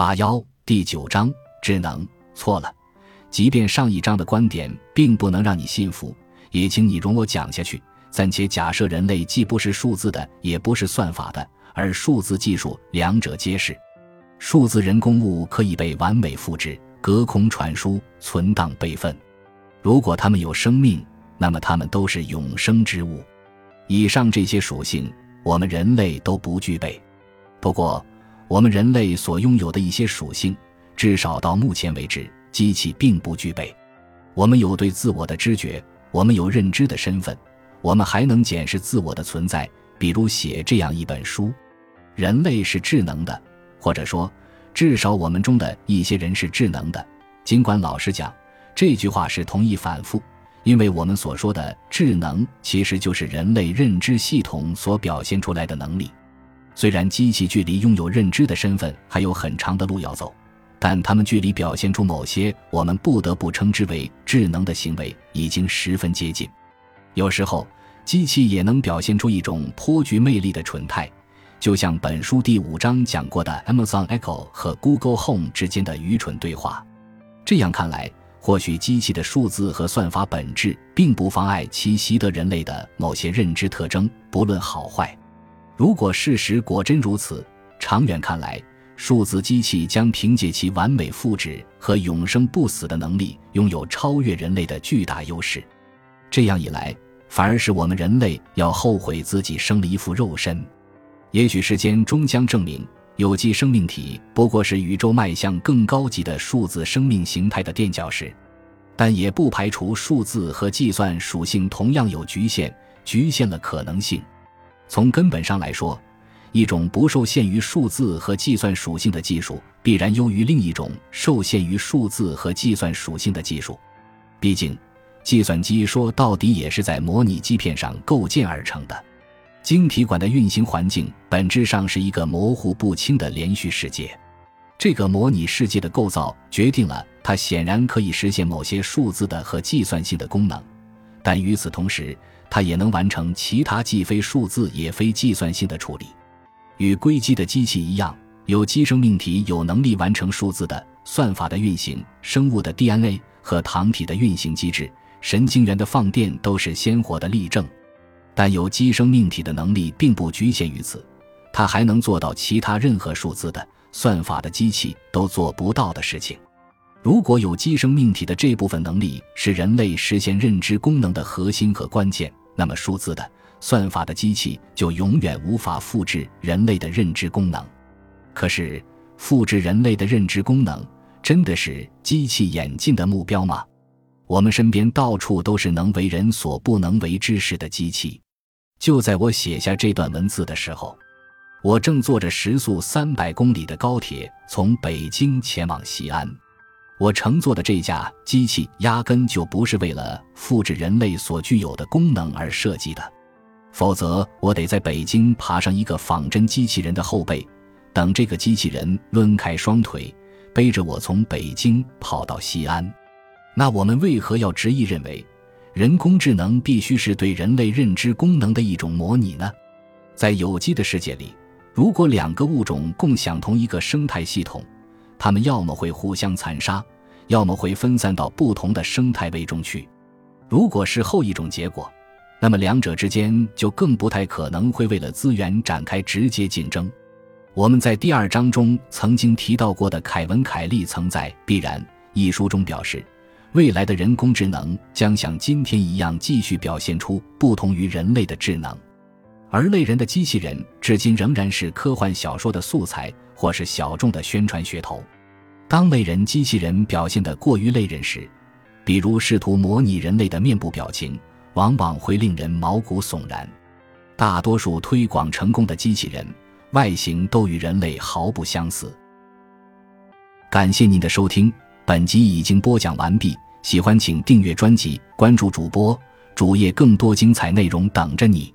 八幺第九章智能错了。即便上一章的观点并不能让你信服，也请你容我讲下去。暂且假设人类既不是数字的，也不是算法的，而数字技术两者皆是。数字人工物可以被完美复制、隔空传输、存档备份。如果它们有生命，那么它们都是永生之物。以上这些属性，我们人类都不具备。不过，我们人类所拥有的一些属性，至少到目前为止，机器并不具备。我们有对自我的知觉，我们有认知的身份。我们还能检视自我的存在，比如写这样一本书。人类是智能的，或者说，至少我们中的一些人是智能的。尽管老实讲，这句话是同义反复，因为我们所说的智能，其实就是人类认知系统所表现出来的能力。虽然机器距离拥有认知的身份还有很长的路要走，但它们距离表现出某些我们不得不称之为智能的行为，已经十分接近。有时候，机器也能表现出一种颇具魅力的蠢态，就像本书第五章讲过的 Amazon Echo 和 Google Home 之间的愚蠢对话。这样看来，或许机器的数字和算法本质并不妨碍其习得人类的某些认知特征，不论好坏。如果事实果真如此，长远看来，数字机器将凭借其完美复制和永生不死的能力，拥有超越人类的巨大优势。这样一来，反而是我们人类要后悔自己生了一副肉身。也许时间终将证明，有机生命体不过是宇宙迈向更高级的数字生命形态的垫脚石，但也不排除数字和计算属性同样有局限，局限了可能性。从根本上来说，一种不受限于数字和计算属性的技术，必然优于另一种受限于数字和计算属性的技术。毕竟。计算机说到底也是在模拟基片上构建而成的，晶体管的运行环境本质上是一个模糊不清的连续世界。这个模拟世界的构造决定了它显然可以实现某些数字的和计算性的功能，但与此同时，它也能完成其他既非数字也非计算性的处理。与硅基的机器一样，有机生命体有能力完成数字的算法的运行、生物的 DNA 和糖体的运行机制。神经元的放电都是鲜活的例证，但有机生命体的能力并不局限于此，它还能做到其他任何数字的算法的机器都做不到的事情。如果有机生命体的这部分能力是人类实现认知功能的核心和关键，那么数字的算法的机器就永远无法复制人类的认知功能。可是，复制人类的认知功能真的是机器演进的目标吗？我们身边到处都是能为人所不能为之事的机器。就在我写下这段文字的时候，我正坐着时速三百公里的高铁从北京前往西安。我乘坐的这架机器压根就不是为了复制人类所具有的功能而设计的，否则我得在北京爬上一个仿真机器人的后背，等这个机器人抡开双腿，背着我从北京跑到西安。那我们为何要执意认为，人工智能必须是对人类认知功能的一种模拟呢？在有机的世界里，如果两个物种共享同一个生态系统，它们要么会互相残杀，要么会分散到不同的生态位中去。如果是后一种结果，那么两者之间就更不太可能会为了资源展开直接竞争。我们在第二章中曾经提到过的凯文·凯利曾在《必然》一书中表示。未来的人工智能将像今天一样继续表现出不同于人类的智能，而类人的机器人至今仍然是科幻小说的素材或是小众的宣传噱头。当类人机器人表现得过于类人时，比如试图模拟人类的面部表情，往往会令人毛骨悚然。大多数推广成功的机器人外形都与人类毫不相似。感谢您的收听。本集已经播讲完毕，喜欢请订阅专辑，关注主播主页，更多精彩内容等着你。